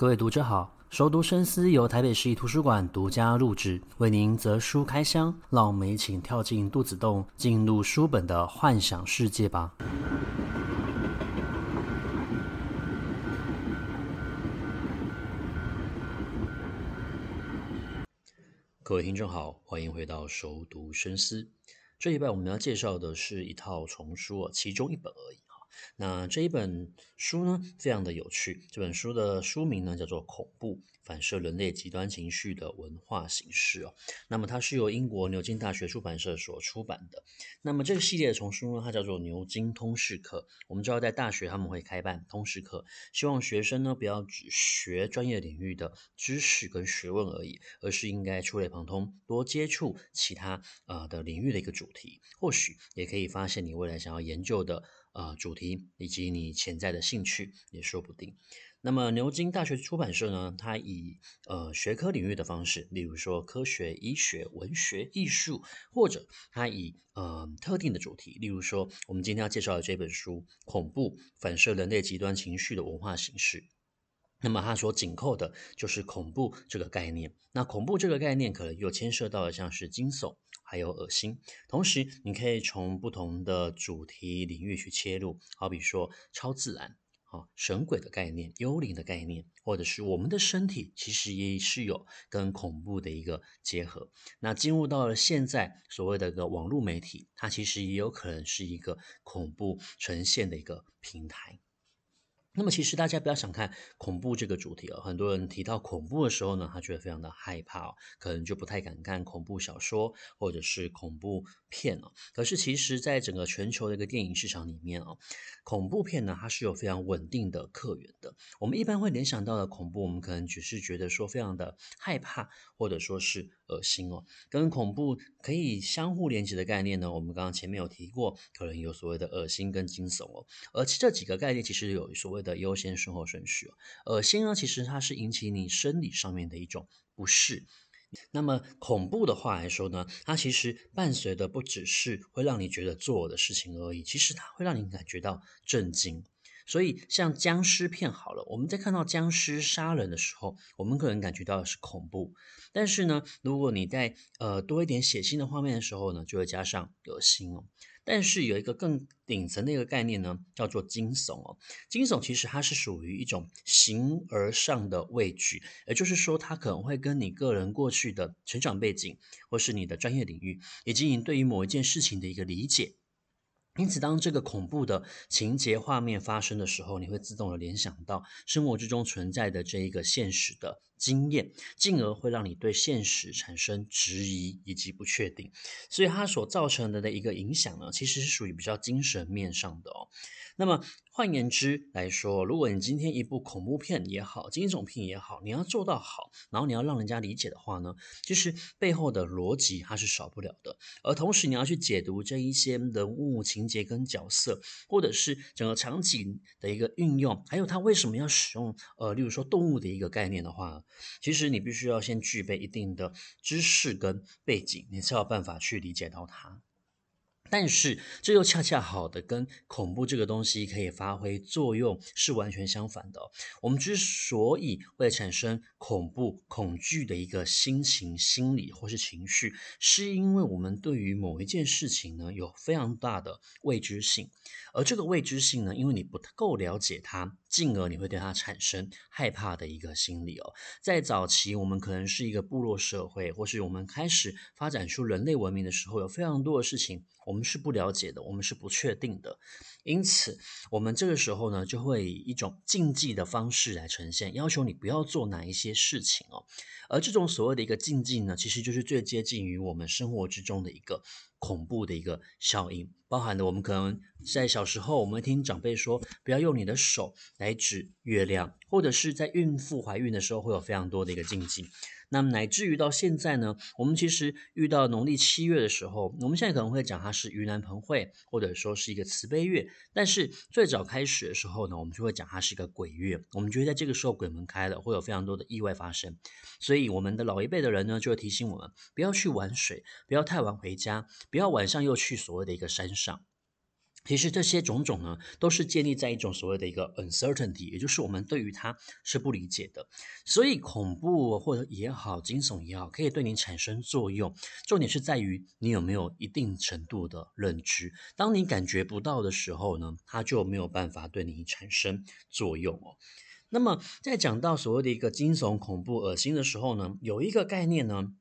各位读者好，熟读深思由台北市立图书馆独家录制，为您择书开箱，让我们一起跳进肚子洞，进入书本的幻想世界吧。各位听众好，欢迎回到熟读深思。这一半我们要介绍的是一套丛书，其中一本而已。那这一本书呢，非常的有趣。这本书的书名呢，叫做《恐怖：反射人类极端情绪的文化形式》哦。那么它是由英国牛津大学出版社所出版的。那么这个系列的丛书呢，它叫做牛津通识课。我们知道在大学他们会开办通识课，希望学生呢不要只学专业领域的知识跟学问而已，而是应该触类旁通，多接触其他呃的领域的一个主题，或许也可以发现你未来想要研究的。呃，主题以及你潜在的兴趣也说不定。那么牛津大学出版社呢，它以呃学科领域的方式，例如说科学、医学、文学、艺术，或者它以呃特定的主题，例如说我们今天要介绍的这本书《恐怖：反射人类极端情绪的文化形式》。那么它所紧扣的就是恐怖这个概念。那恐怖这个概念可能又牵涉到的像是惊悚。还有恶心，同时你可以从不同的主题领域去切入，好比说超自然、啊神鬼的概念、幽灵的概念，或者是我们的身体其实也是有跟恐怖的一个结合。那进入到了现在所谓的一个网络媒体，它其实也有可能是一个恐怖呈现的一个平台。那么其实大家不要想看恐怖这个主题哦，很多人提到恐怖的时候呢，他觉得非常的害怕，可能就不太敢看恐怖小说或者是恐怖片哦。可是其实，在整个全球的一个电影市场里面哦，恐怖片呢，它是有非常稳定的客源的。我们一般会联想到的恐怖，我们可能只是觉得说非常的害怕，或者说是。恶心哦，跟恐怖可以相互连接的概念呢，我们刚刚前面有提过，可能有所谓的恶心跟惊悚哦，而这几个概念其实有所谓的优先顺后顺序哦。恶心呢，其实它是引起你生理上面的一种不适，那么恐怖的话来说呢，它其实伴随的不只是会让你觉得作呕的事情而已，其实它会让你感觉到震惊。所以，像僵尸片好了，我们在看到僵尸杀人的时候，我们可能感觉到的是恐怖。但是呢，如果你在呃多一点血腥的画面的时候呢，就会加上恶心哦。但是有一个更顶层的一个概念呢，叫做惊悚哦。惊悚其实它是属于一种形而上的畏惧，也就是说，它可能会跟你个人过去的成长背景，或是你的专业领域，以及你对于某一件事情的一个理解。因此，当这个恐怖的情节画面发生的时候，你会自动的联想到生活之中存在的这一个现实的经验，进而会让你对现实产生质疑以及不确定。所以，它所造成的的一个影响呢，其实是属于比较精神面上的哦。那么，换言之来说，如果你今天一部恐怖片也好，惊悚片也好，你要做到好，然后你要让人家理解的话呢，其实背后的逻辑它是少不了的。而同时，你要去解读这一些人物情节跟角色，或者是整个场景的一个运用，还有它为什么要使用呃，例如说动物的一个概念的话，其实你必须要先具备一定的知识跟背景，你才有办法去理解到它。但是，这又恰恰好的跟恐怖这个东西可以发挥作用是完全相反的。我们之所以会产生恐怖、恐惧的一个心情、心理或是情绪，是因为我们对于某一件事情呢有非常大的未知性，而这个未知性呢，因为你不够了解它。进而你会对它产生害怕的一个心理哦。在早期，我们可能是一个部落社会，或是我们开始发展出人类文明的时候，有非常多的事情我们是不了解的，我们是不确定的。因此，我们这个时候呢，就会以一种禁忌的方式来呈现，要求你不要做哪一些事情哦。而这种所谓的一个禁忌呢，其实就是最接近于我们生活之中的一个。恐怖的一个效应，包含了我们可能在小时候，我们听长辈说，不要用你的手来指月亮，或者是在孕妇怀孕的时候，会有非常多的一个禁忌。那么乃至于到现在呢，我们其实遇到农历七月的时候，我们现在可能会讲它是盂兰盆会，或者说是一个慈悲月。但是最早开始的时候呢，我们就会讲它是一个鬼月。我们觉得在这个时候鬼门开了，会有非常多的意外发生。所以我们的老一辈的人呢，就会提醒我们不要去玩水，不要太晚回家，不要晚上又去所谓的一个山上。其实这些种种呢，都是建立在一种所谓的一个 uncertainty，也就是我们对于它是不理解的。所以恐怖或者也好，惊悚也好，可以对你产生作用。重点是在于你有没有一定程度的认知。当你感觉不到的时候呢，它就没有办法对你产生作用哦。那么在讲到所谓的一个惊悚、恐怖、恶心的时候呢，有一个概念呢。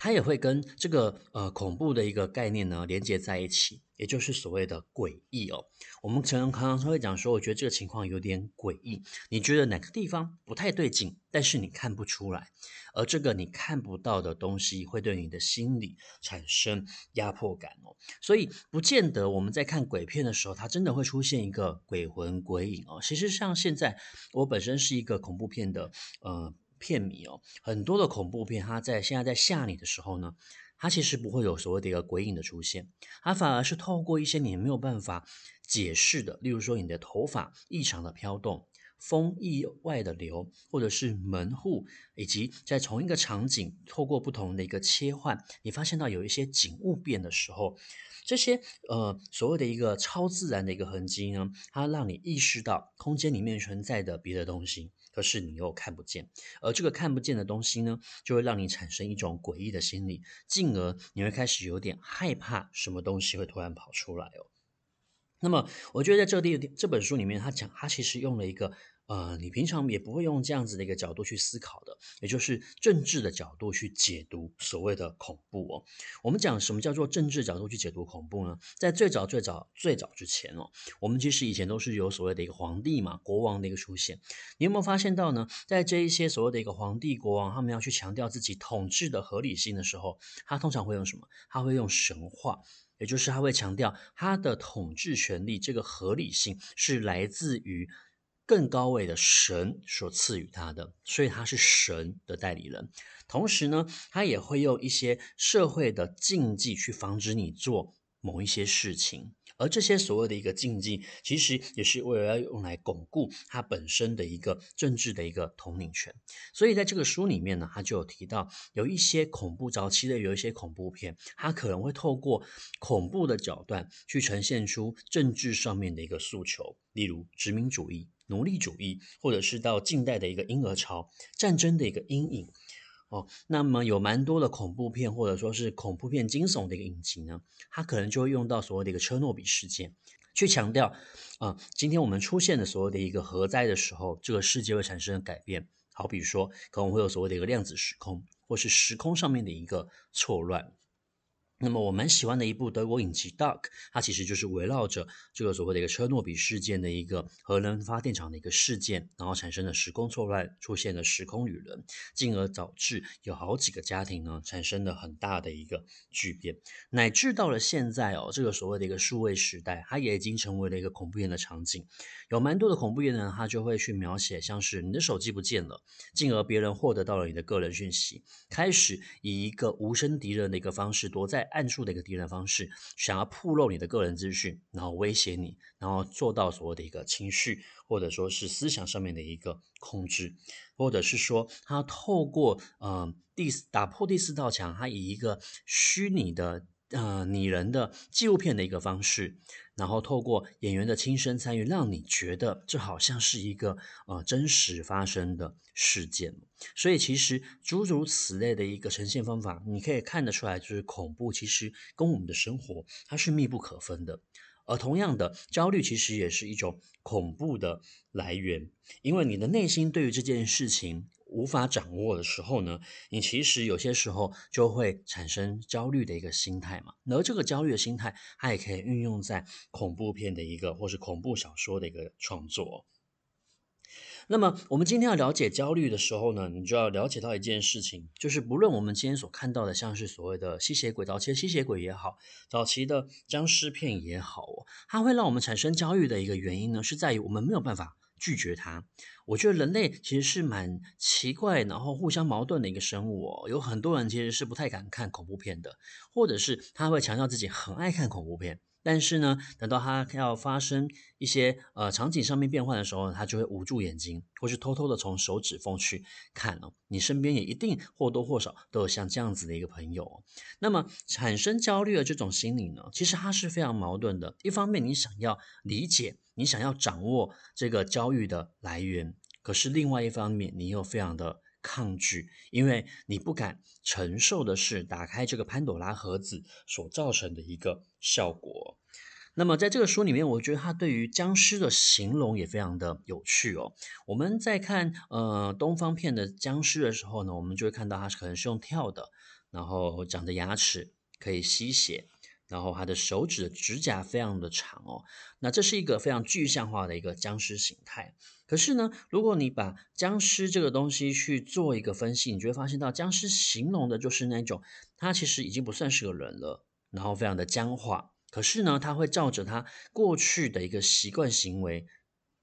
它也会跟这个呃恐怖的一个概念呢连接在一起，也就是所谓的诡异哦。我们常常常会讲说，我觉得这个情况有点诡异。你觉得哪个地方不太对劲，但是你看不出来，而这个你看不到的东西会对你的心理产生压迫感哦。所以不见得我们在看鬼片的时候，它真的会出现一个鬼魂鬼影哦。其实像现在我本身是一个恐怖片的呃。片迷哦，很多的恐怖片，它在现在在吓你的时候呢，它其实不会有所谓的一个鬼影的出现，它反而是透过一些你没有办法解释的，例如说你的头发异常的飘动，风意外的流，或者是门户，以及在同一个场景透过不同的一个切换，你发现到有一些景物变的时候，这些呃所谓的一个超自然的一个痕迹呢，它让你意识到空间里面存在的别的东西。可是你又看不见，而这个看不见的东西呢，就会让你产生一种诡异的心理，进而你会开始有点害怕，什么东西会突然跑出来哦。那么，我觉得在这个这本书里面，他讲他其实用了一个。呃，你平常也不会用这样子的一个角度去思考的，也就是政治的角度去解读所谓的恐怖哦。我们讲什么叫做政治角度去解读恐怖呢？在最早最早最早之前哦，我们其实以前都是有所谓的一个皇帝嘛，国王的一个出现。你有没有发现到呢？在这一些所谓的一个皇帝国王，他们要去强调自己统治的合理性的时候，他通常会用什么？他会用神话，也就是他会强调他的统治权力这个合理性是来自于。更高位的神所赐予他的，所以他是神的代理人。同时呢，他也会用一些社会的禁忌去防止你做某一些事情。而这些所谓的一个禁忌，其实也是为了要用来巩固他本身的一个政治的一个统领权。所以在这个书里面呢，他就有提到，有一些恐怖早期的有一些恐怖片，他可能会透过恐怖的角段去呈现出政治上面的一个诉求，例如殖民主义、奴隶主义，或者是到近代的一个婴儿潮、战争的一个阴影。哦，那么有蛮多的恐怖片，或者说是恐怖片惊悚的一个影集呢，它可能就会用到所谓的一个车诺比事件，去强调，啊、今天我们出现的所谓的一个核灾的时候，这个世界会产生改变。好比说，可能会有所谓的一个量子时空，或是时空上面的一个错乱。那么我蛮喜欢的一部德国影集《Dark》，它其实就是围绕着这个所谓的一个车诺比事件的一个核能发电厂的一个事件，然后产生了时空错乱，出现了时空旅人，进而导致有好几个家庭呢产生了很大的一个巨变，乃至到了现在哦，这个所谓的一个数位时代，它也已经成为了一个恐怖片的场景。有蛮多的恐怖片呢，它就会去描写，像是你的手机不见了，进而别人获得到了你的个人讯息，开始以一个无声敌人的一个方式躲在。暗处的一个敌人方式，想要暴露你的个人资讯，然后威胁你，然后做到所谓的一个情绪或者说是思想上面的一个控制，或者是说他透过呃第打破第四道墙，他以一个虚拟的。呃，拟人的纪录片的一个方式，然后透过演员的亲身参与，让你觉得这好像是一个呃真实发生的事件。所以其实诸如此类的一个呈现方法，你可以看得出来，就是恐怖其实跟我们的生活它是密不可分的。而同样的，焦虑其实也是一种恐怖的来源，因为你的内心对于这件事情。无法掌握的时候呢，你其实有些时候就会产生焦虑的一个心态嘛。而这个焦虑的心态，它也可以运用在恐怖片的一个或是恐怖小说的一个创作。那么，我们今天要了解焦虑的时候呢，你就要了解到一件事情，就是不论我们今天所看到的，像是所谓的吸血鬼，早期的吸血鬼也好，早期的僵尸片也好，它会让我们产生焦虑的一个原因呢，是在于我们没有办法。拒绝他，我觉得人类其实是蛮奇怪，然后互相矛盾的一个生物哦。有很多人其实是不太敢看恐怖片的，或者是他会强调自己很爱看恐怖片，但是呢，等到他要发生一些呃场景上面变换的时候，他就会捂住眼睛，或是偷偷的从手指缝去看哦。你身边也一定或多或少都有像这样子的一个朋友哦。那么产生焦虑的这种心理呢，其实它是非常矛盾的。一方面，你想要理解，你想要掌握这个焦虑的来源，可是另外一方面，你又非常的抗拒，因为你不敢承受的是打开这个潘朵拉盒子所造成的一个效果。那么在这个书里面，我觉得他对于僵尸的形容也非常的有趣哦。我们在看呃东方片的僵尸的时候呢，我们就会看到它可能是用跳的，然后长着牙齿，可以吸血。然后他的手指的指甲非常的长哦，那这是一个非常具象化的一个僵尸形态。可是呢，如果你把僵尸这个东西去做一个分析，你就会发现到僵尸形容的就是那种，他其实已经不算是个人了，然后非常的僵化。可是呢，他会照着他过去的一个习惯行为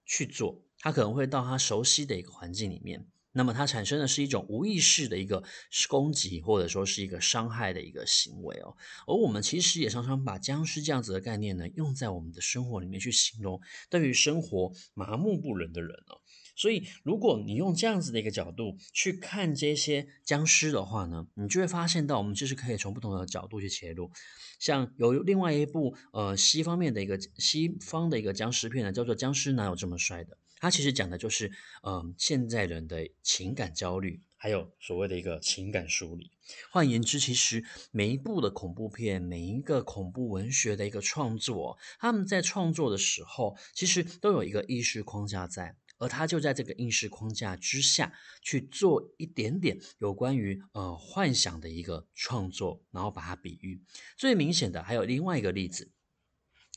去做，他可能会到他熟悉的一个环境里面。那么它产生的是一种无意识的一个攻击，或者说是一个伤害的一个行为哦。而我们其实也常常把僵尸这样子的概念呢，用在我们的生活里面去形容对于生活麻木不仁的人哦。所以，如果你用这样子的一个角度去看这些僵尸的话呢，你就会发现到我们其实可以从不同的角度去切入。像有另外一部呃西方面的一个西方的一个僵尸片呢，叫做《僵尸哪有这么帅的》。它其实讲的就是，嗯、现在人的情感焦虑，还有所谓的一个情感梳理。换言之，其实每一部的恐怖片，每一个恐怖文学的一个创作，他们在创作的时候，其实都有一个意识框架在，而他就在这个意识框架之下去做一点点有关于呃幻想的一个创作，然后把它比喻。最明显的还有另外一个例子。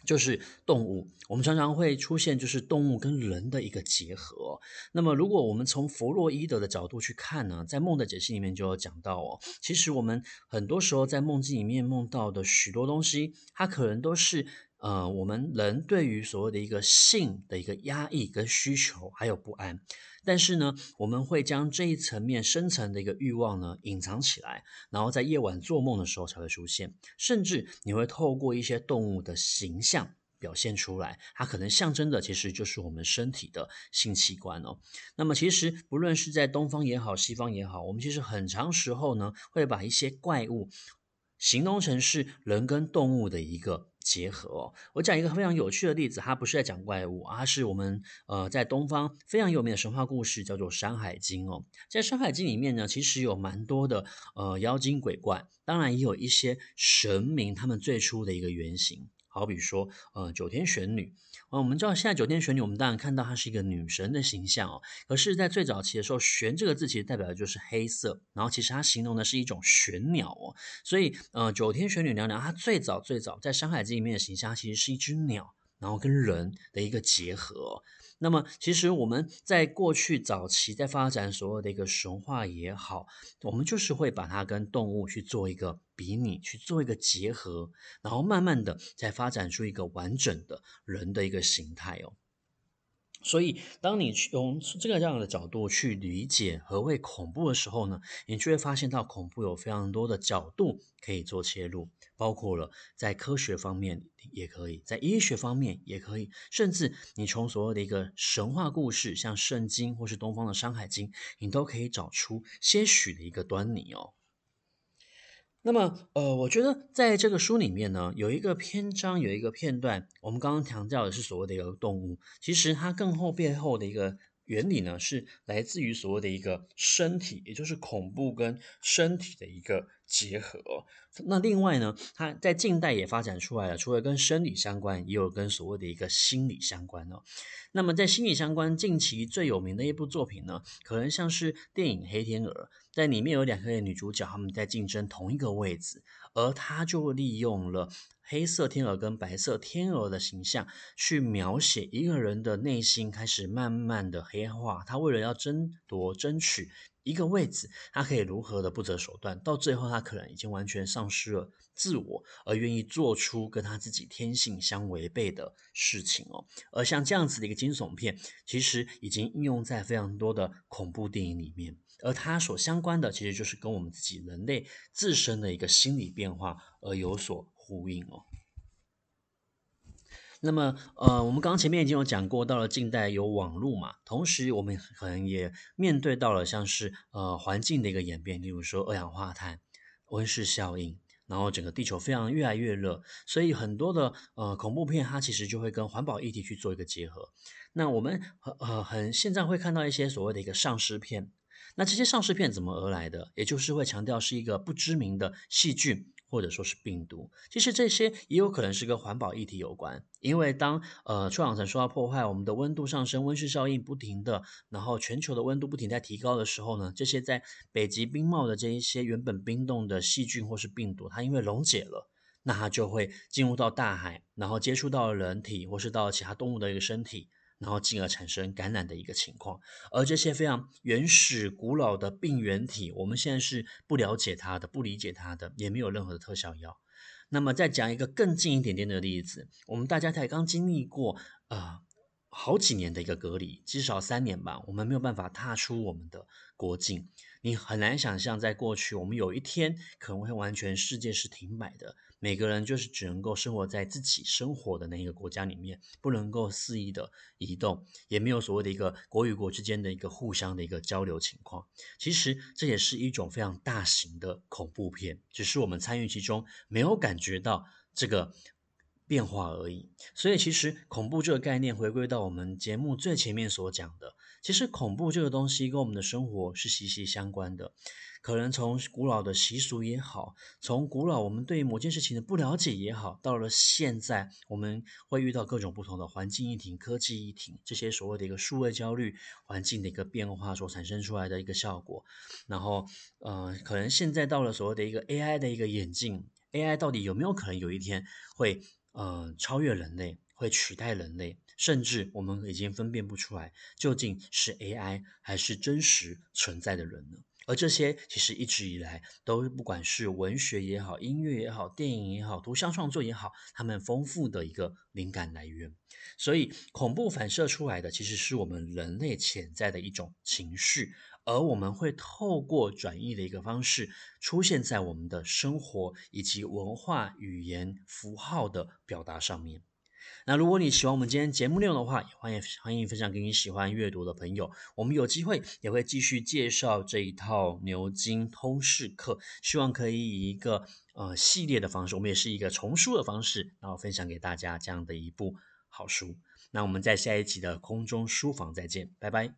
就是动物，我们常常会出现就是动物跟人的一个结合。那么，如果我们从弗洛伊德的角度去看呢，在梦的解析里面就有讲到哦，其实我们很多时候在梦境里面梦到的许多东西，它可能都是。呃，我们人对于所谓的一个性的一个压抑跟需求，还有不安，但是呢，我们会将这一层面深层的一个欲望呢隐藏起来，然后在夜晚做梦的时候才会出现，甚至你会透过一些动物的形象表现出来，它可能象征的其实就是我们身体的性器官哦。那么其实不论是在东方也好，西方也好，我们其实很长时候呢会把一些怪物形容成是人跟动物的一个。结合哦，我讲一个非常有趣的例子，它不是在讲怪物，而是我们呃在东方非常有名的神话故事，叫做《山海经》哦。在《山海经》里面呢，其实有蛮多的呃妖精鬼怪，当然也有一些神明，他们最初的一个原型。好比说，呃，九天玄女，啊、我们知道现在九天玄女，我们当然看到她是一个女神的形象哦。可是，在最早期的时候，玄这个字其实代表的就是黑色，然后其实它形容的是一种玄鸟哦。所以，呃，九天玄女娘娘她最早最早在《山海经》里面的形象，其实是一只鸟，然后跟人的一个结合。那么，其实我们在过去早期在发展所有的一个神话也好，我们就是会把它跟动物去做一个比拟，去做一个结合，然后慢慢的再发展出一个完整的人的一个形态哦。所以，当你去用这个这样的角度去理解何谓恐怖的时候呢，你就会发现到恐怖有非常多的角度可以做切入，包括了在科学方面也可以，在医学方面也可以，甚至你从所有的一个神话故事，像圣经或是东方的山海经，你都可以找出些许的一个端倪哦。那么，呃，我觉得在这个书里面呢，有一个篇章，有一个片段，我们刚刚强调的是所谓的一个动物，其实它更后背后的一个原理呢，是来自于所谓的一个身体，也就是恐怖跟身体的一个结合。那另外呢，它在近代也发展出来了，除了跟生理相关，也有跟所谓的一个心理相关哦。那么在心理相关，近期最有名的一部作品呢，可能像是电影《黑天鹅》。在里面有两个女主角，她们在竞争同一个位置，而她就利用了黑色天鹅跟白色天鹅的形象，去描写一个人的内心开始慢慢的黑化。他为了要争夺、争取一个位置，他可以如何的不择手段，到最后他可能已经完全丧失了自我，而愿意做出跟他自己天性相违背的事情哦。而像这样子的一个惊悚片，其实已经应用在非常多的恐怖电影里面。而它所相关的，其实就是跟我们自己人类自身的一个心理变化而有所呼应哦。那么，呃，我们刚刚前面已经有讲过，到了近代有网络嘛，同时我们可能也面对到了像是呃环境的一个演变，例如说二氧化碳、温室效应，然后整个地球非常越来越热，所以很多的呃恐怖片它其实就会跟环保议题去做一个结合。那我们呃很现在会看到一些所谓的一个丧尸片，那这些丧尸片怎么而来的？也就是会强调是一个不知名的细菌。或者说是病毒，其实这些也有可能是跟环保议题有关。因为当呃臭氧层受到破坏，我们的温度上升，温室效应不停的，然后全球的温度不停在提高的时候呢，这些在北极冰帽的这一些原本冰冻的细菌或是病毒，它因为溶解了，那它就会进入到大海，然后接触到人体或是到其他动物的一个身体。然后进而产生感染的一个情况，而这些非常原始古老的病原体，我们现在是不了解它的，不理解它的，也没有任何的特效药。那么再讲一个更近一点点的例子，我们大家才刚经历过呃好几年的一个隔离，至少三年吧，我们没有办法踏出我们的国境。你很难想象，在过去我们有一天可能会完全世界是停摆的。每个人就是只能够生活在自己生活的那一个国家里面，不能够肆意的移动，也没有所谓的一个国与国之间的一个互相的一个交流情况。其实这也是一种非常大型的恐怖片，只是我们参与其中没有感觉到这个变化而已。所以，其实恐怖这个概念回归到我们节目最前面所讲的，其实恐怖这个东西跟我们的生活是息息相关的。可能从古老的习俗也好，从古老我们对某件事情的不了解也好，到了现在，我们会遇到各种不同的环境议题、科技议题，这些所谓的一个数位焦虑、环境的一个变化所产生出来的一个效果。然后，呃，可能现在到了所谓的一个 AI 的一个演进，AI 到底有没有可能有一天会呃超越人类，会取代人类，甚至我们已经分辨不出来究竟是 AI 还是真实存在的人呢？而这些其实一直以来都不管是文学也好、音乐也好、电影也好、图像创作也好，他们丰富的一个灵感来源。所以，恐怖反射出来的其实是我们人类潜在的一种情绪，而我们会透过转译的一个方式出现在我们的生活以及文化、语言、符号的表达上面。那如果你喜欢我们今天节目内容的话，也欢迎欢迎分享给你喜欢阅读的朋友。我们有机会也会继续介绍这一套牛津通识课，希望可以以一个呃系列的方式，我们也是一个丛书的方式，然后分享给大家这样的一部好书。那我们在下一集的空中书房再见，拜拜。